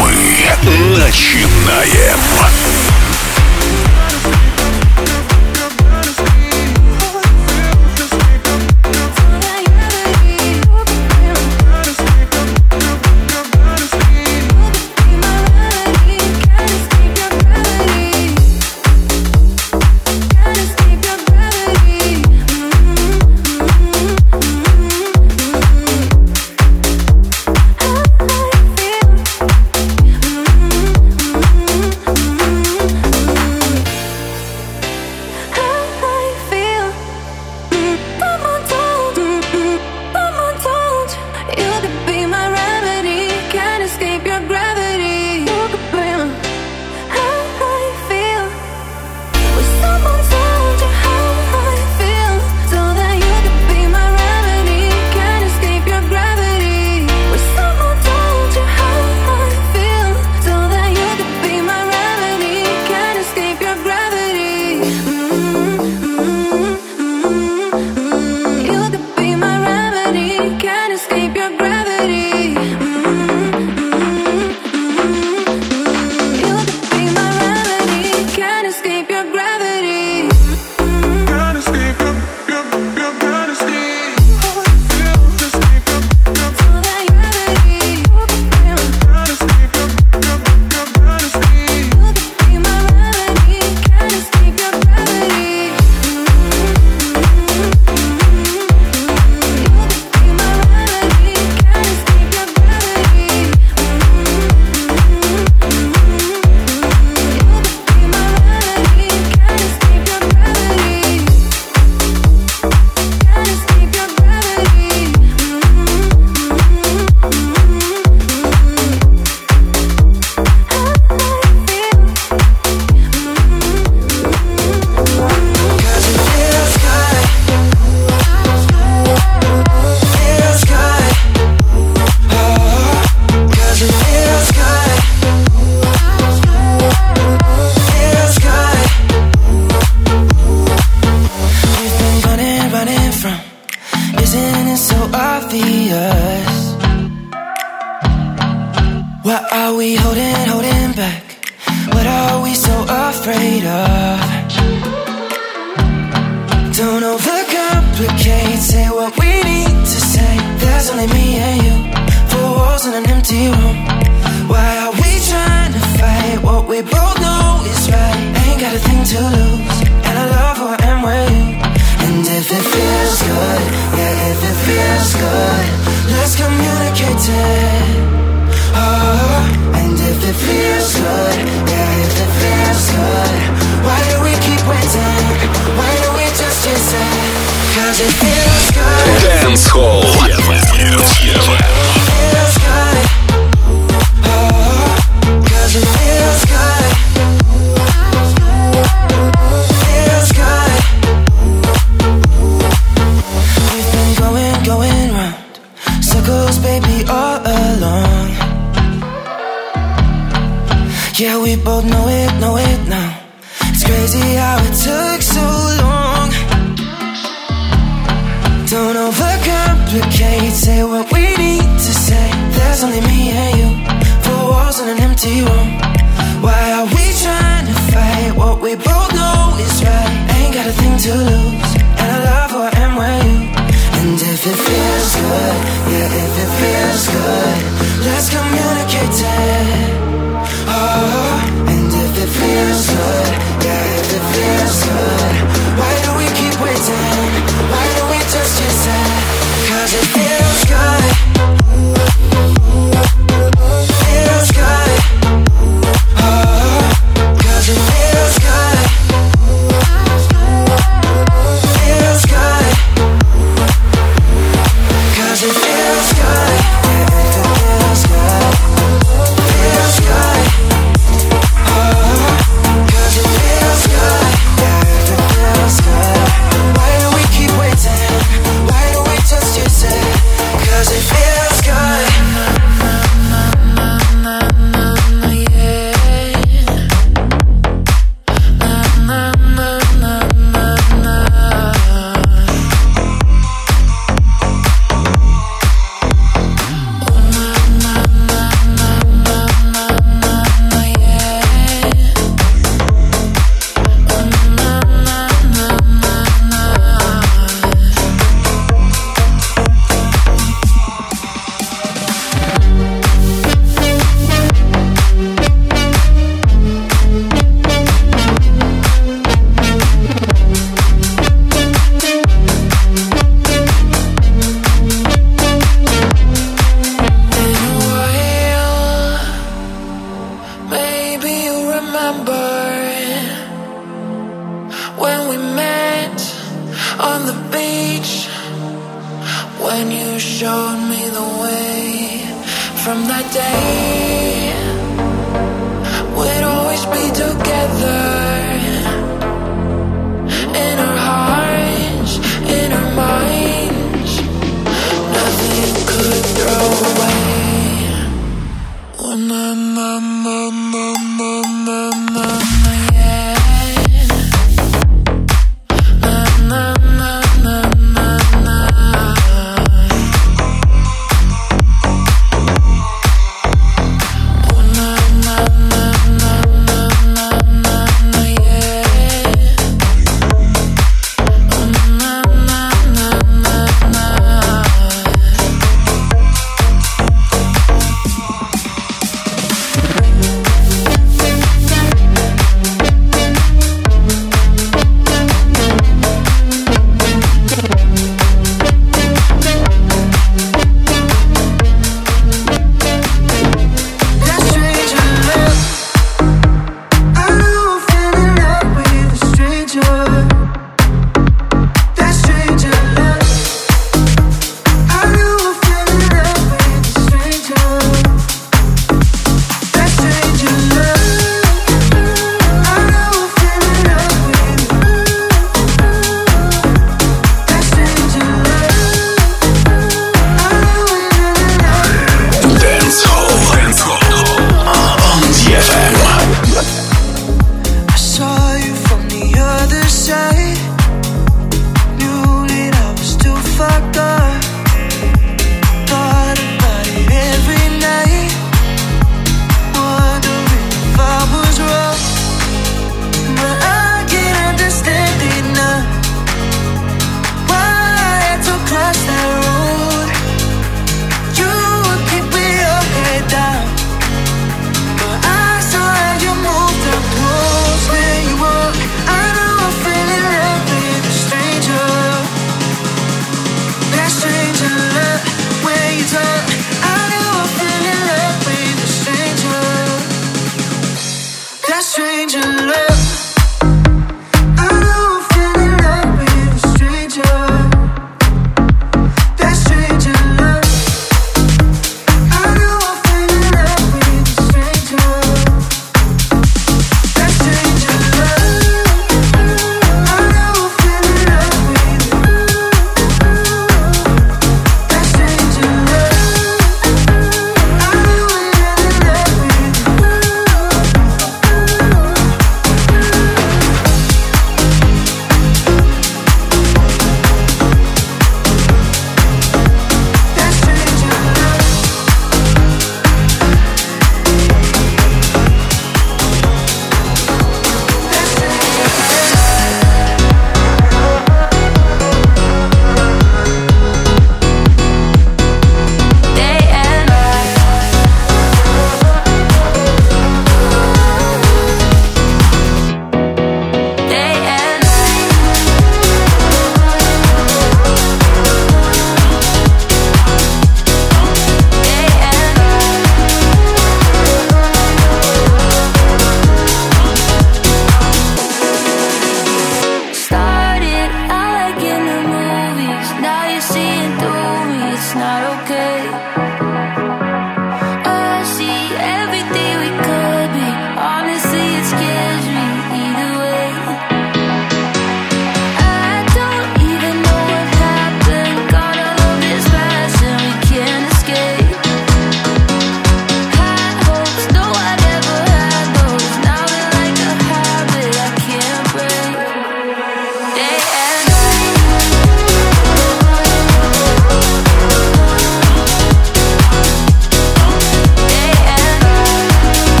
Мы начинаем.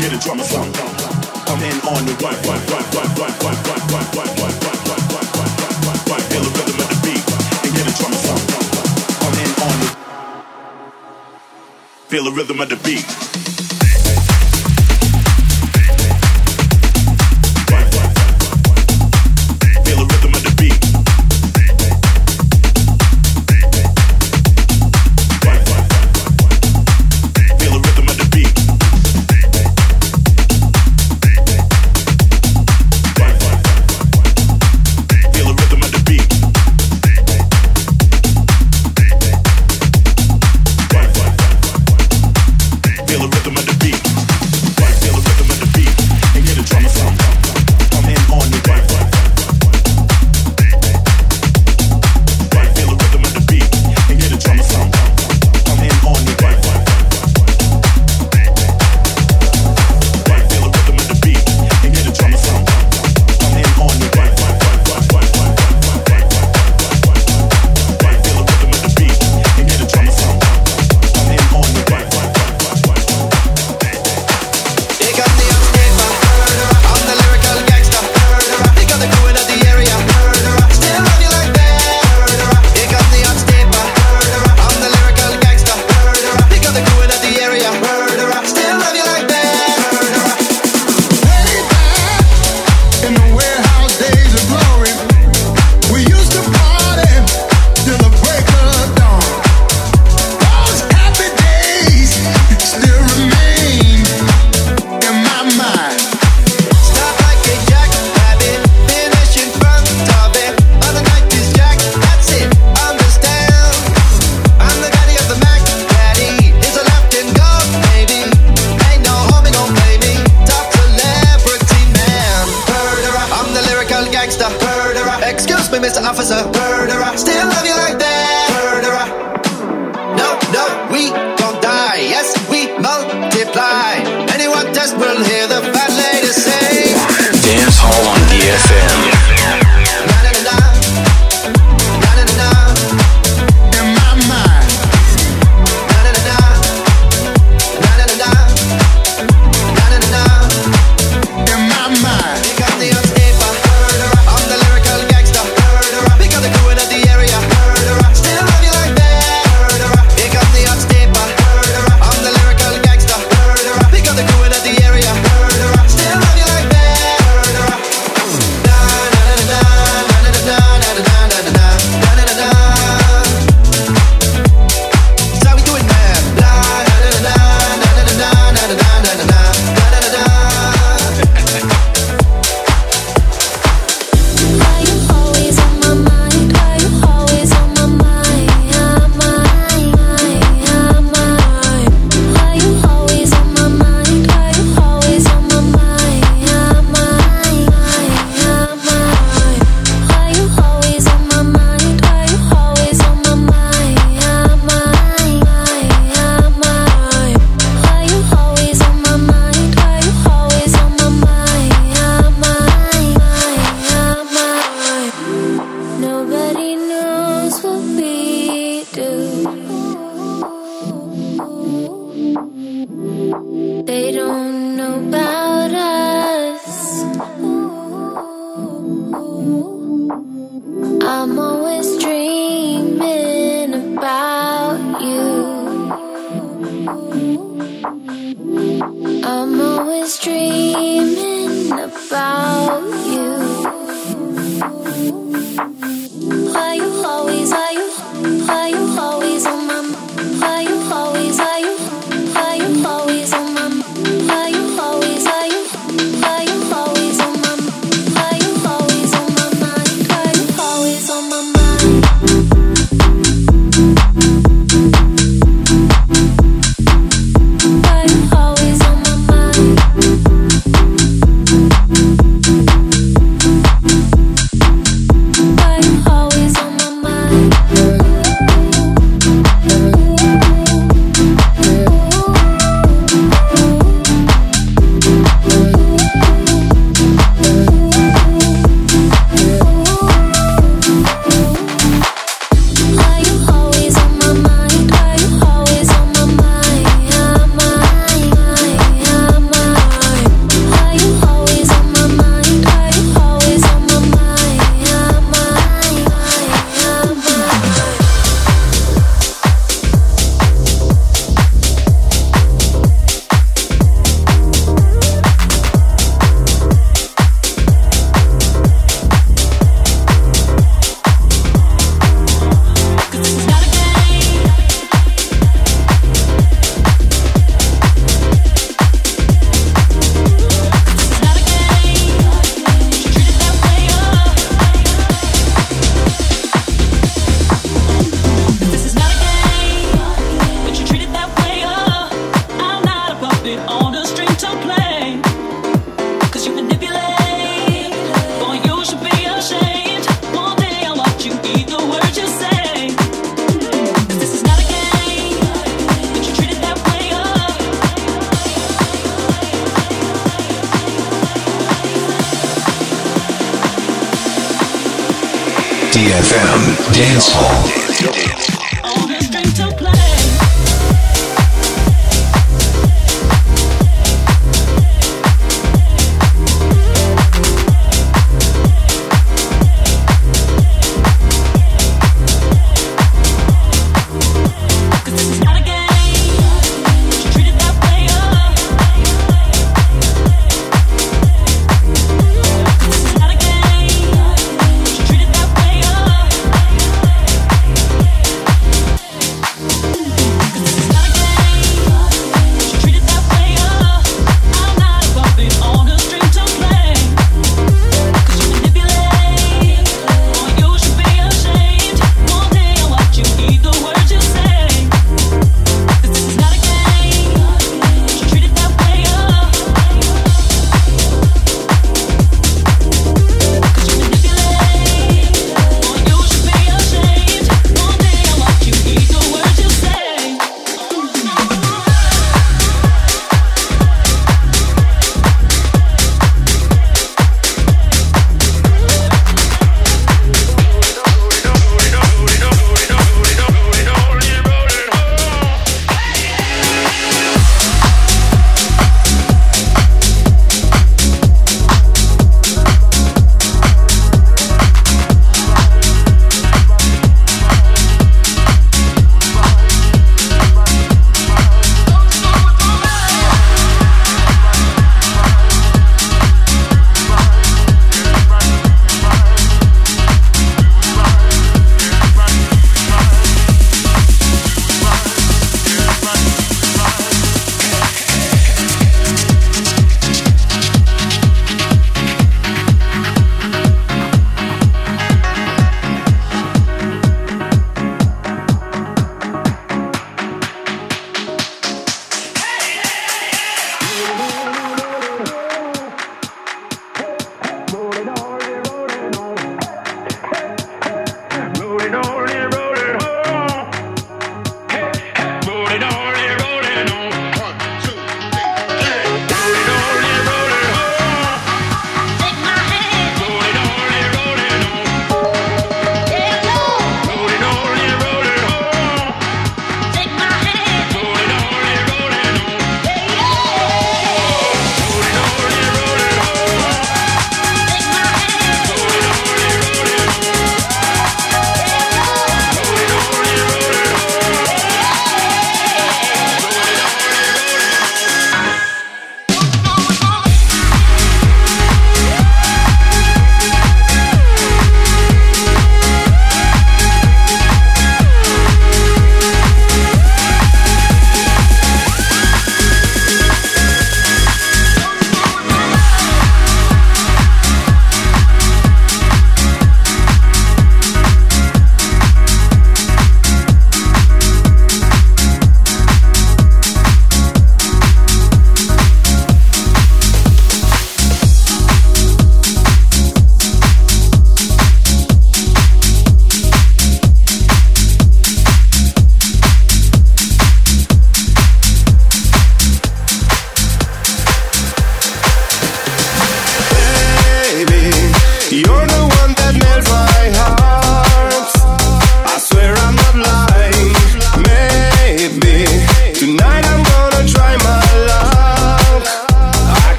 The. Feel the rhythm of the beat and get a drummer some. Come in on the. Feel the rhythm of the beat. DFM Dance Hall.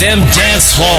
FM Dance Hall.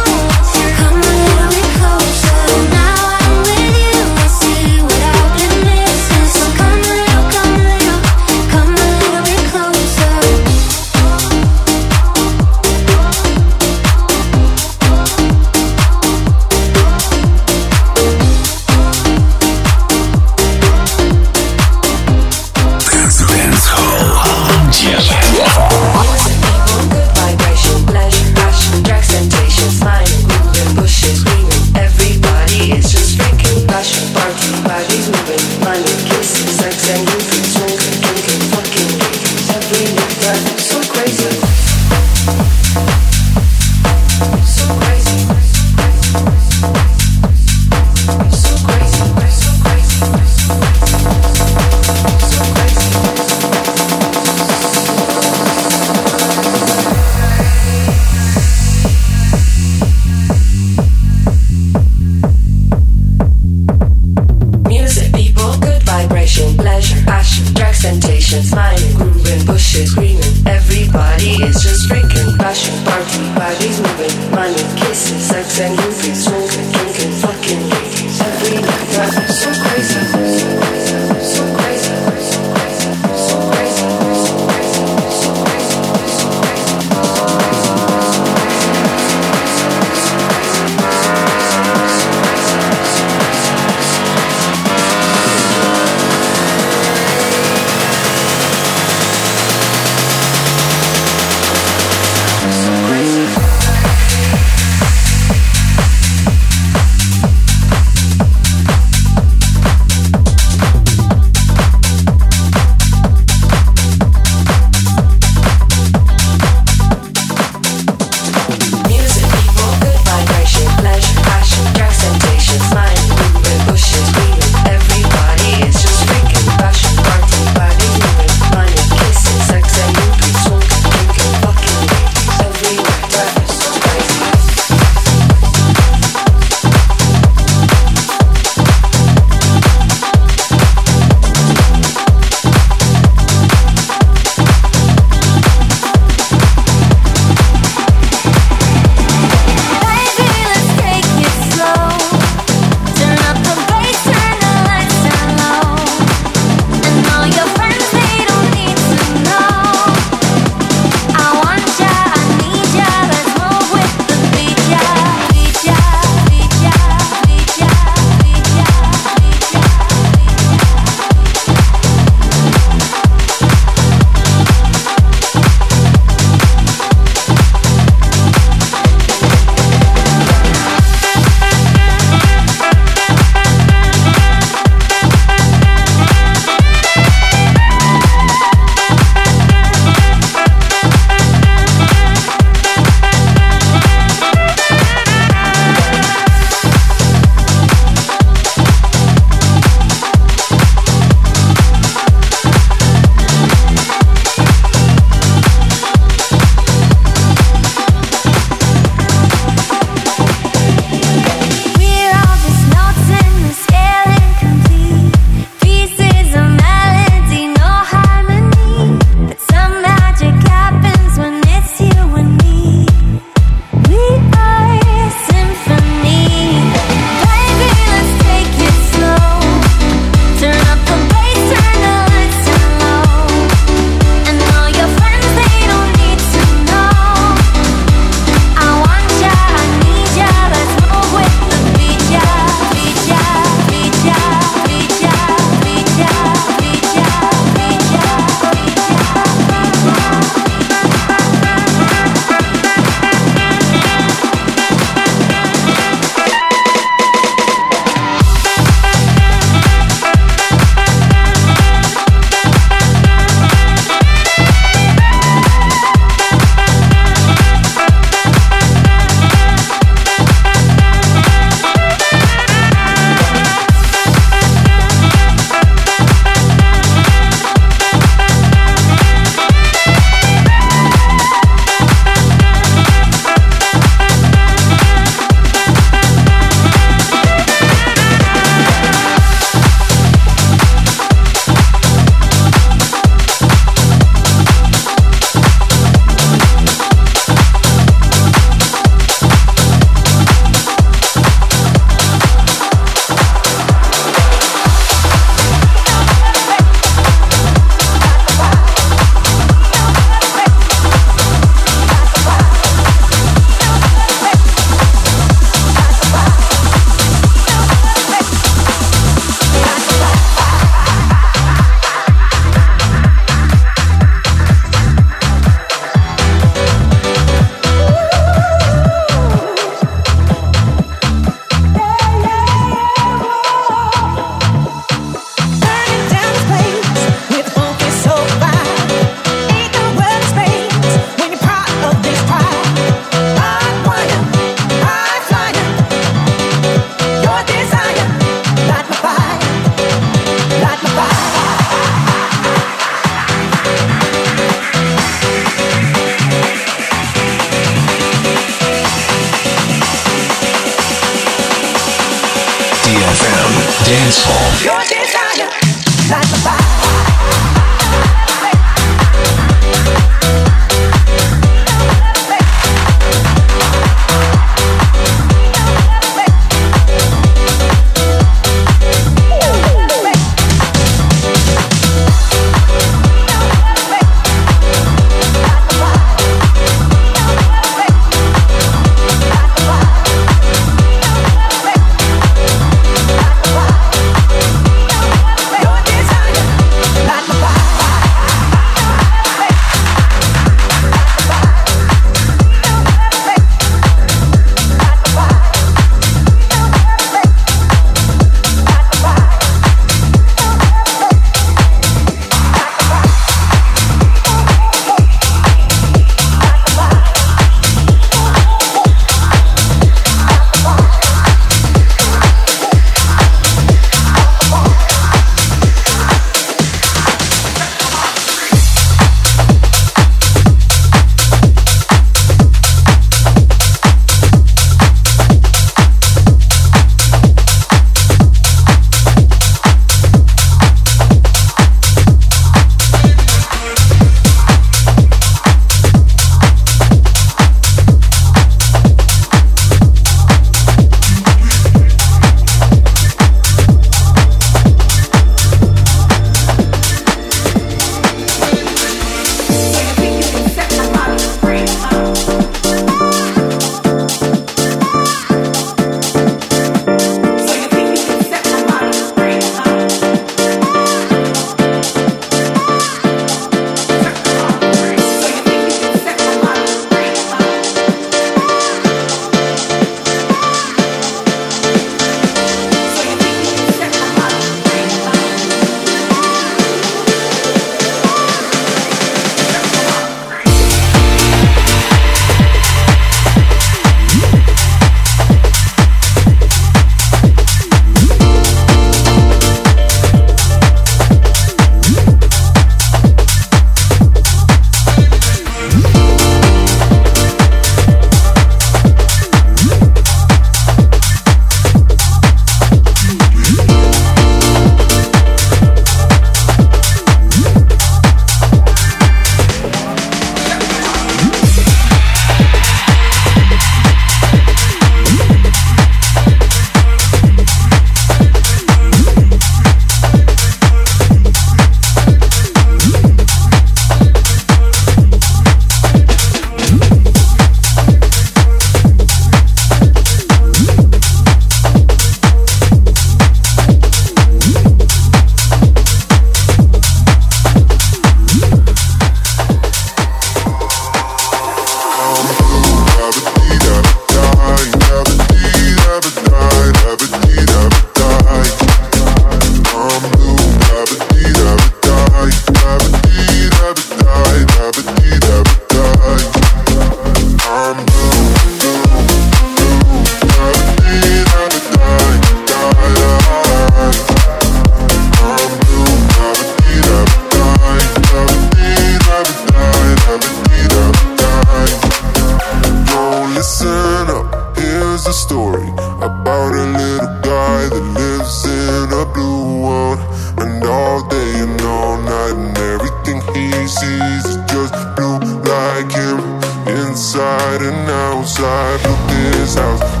story about a little guy that lives in a blue world. And all day and all night, and everything he sees is just blue like him. Inside and outside, of this house.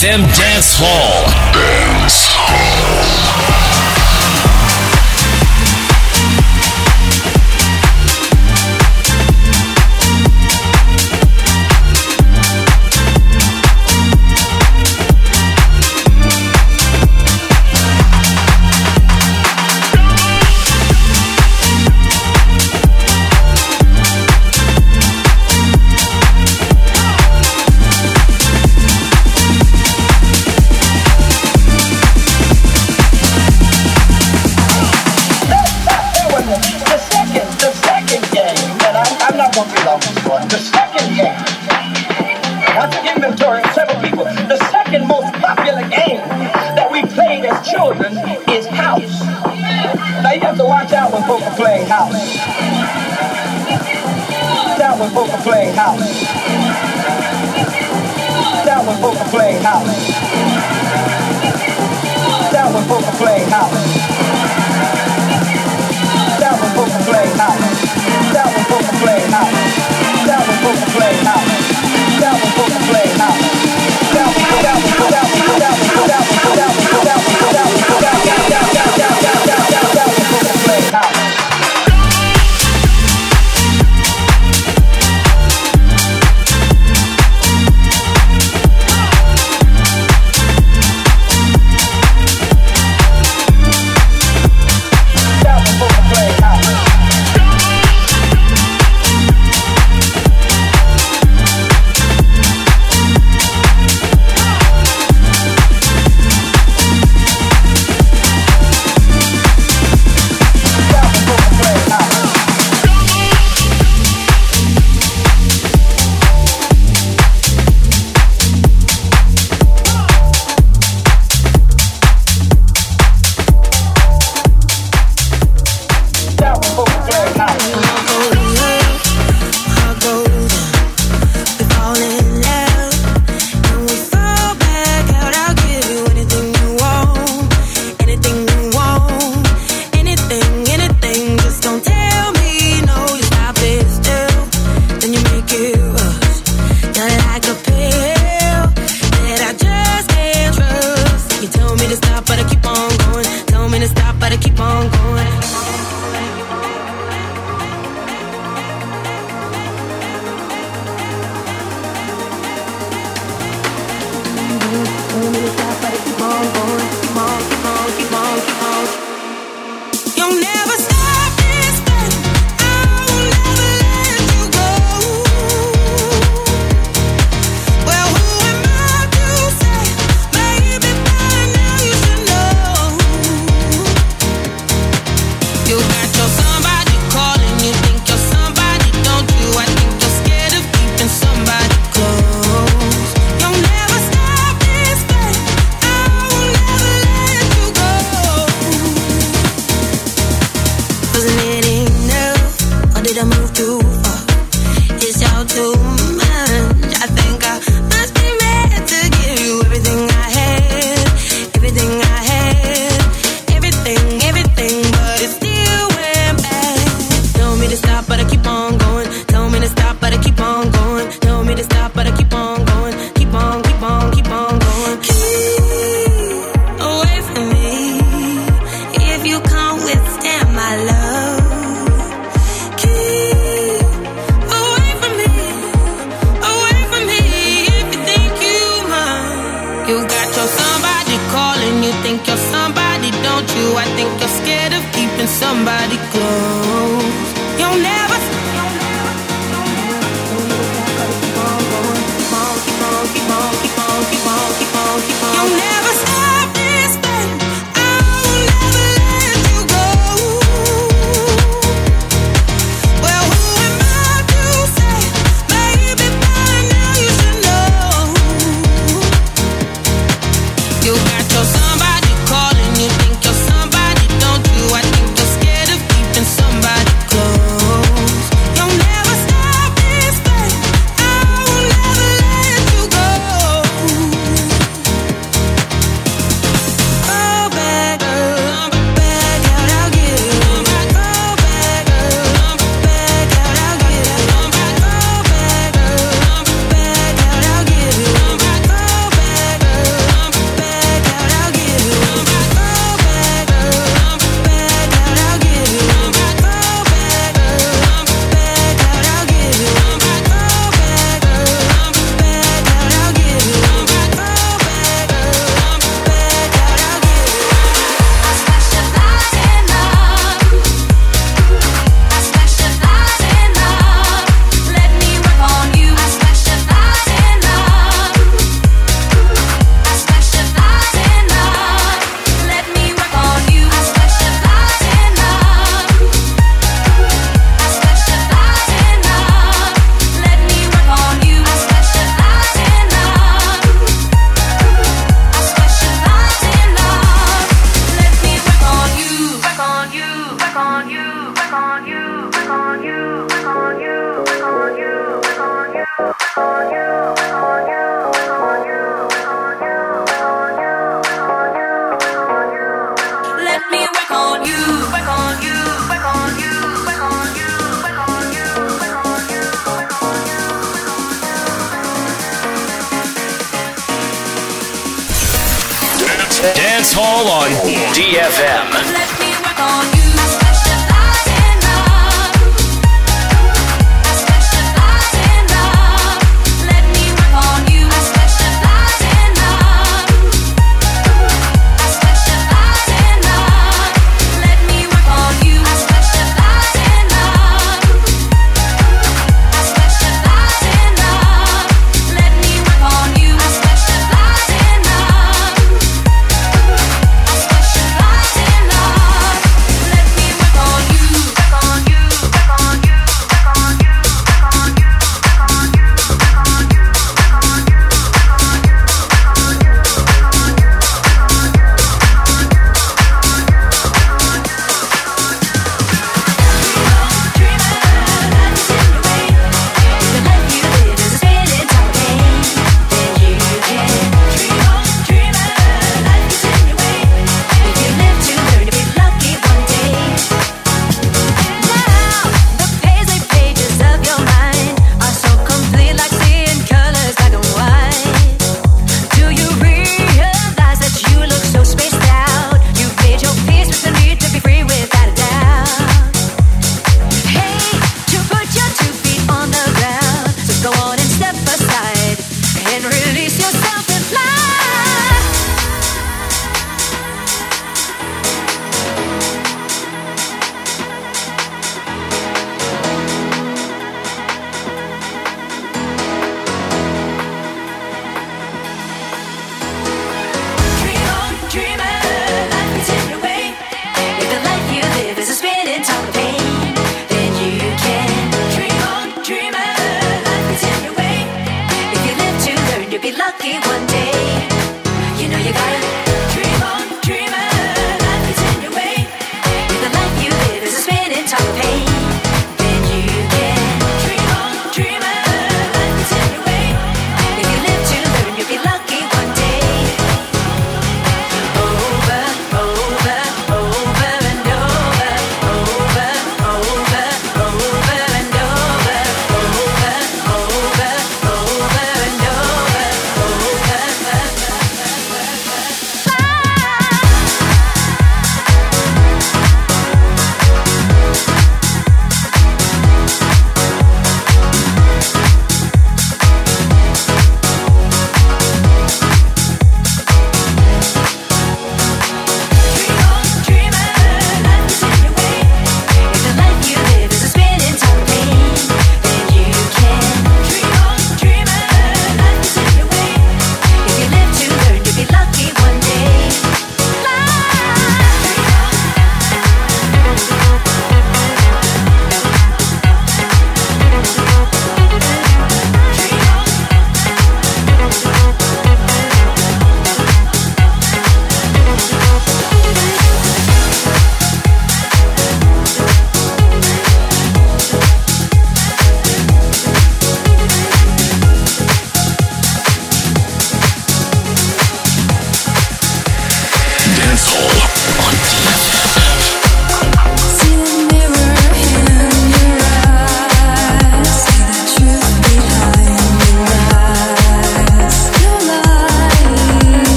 FM Dance Hall.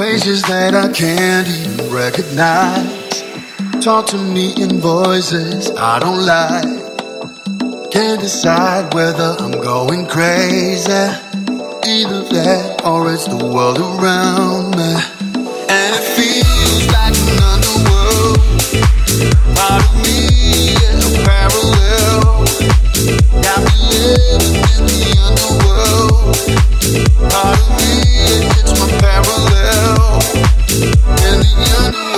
Faces that I can't even recognize. Talk to me in voices I don't like. Can't decide whether I'm going crazy. Either that or it's the world around me. And it feels like an underworld. Part of me is a parallel. Got me living in the underworld. Part of you know.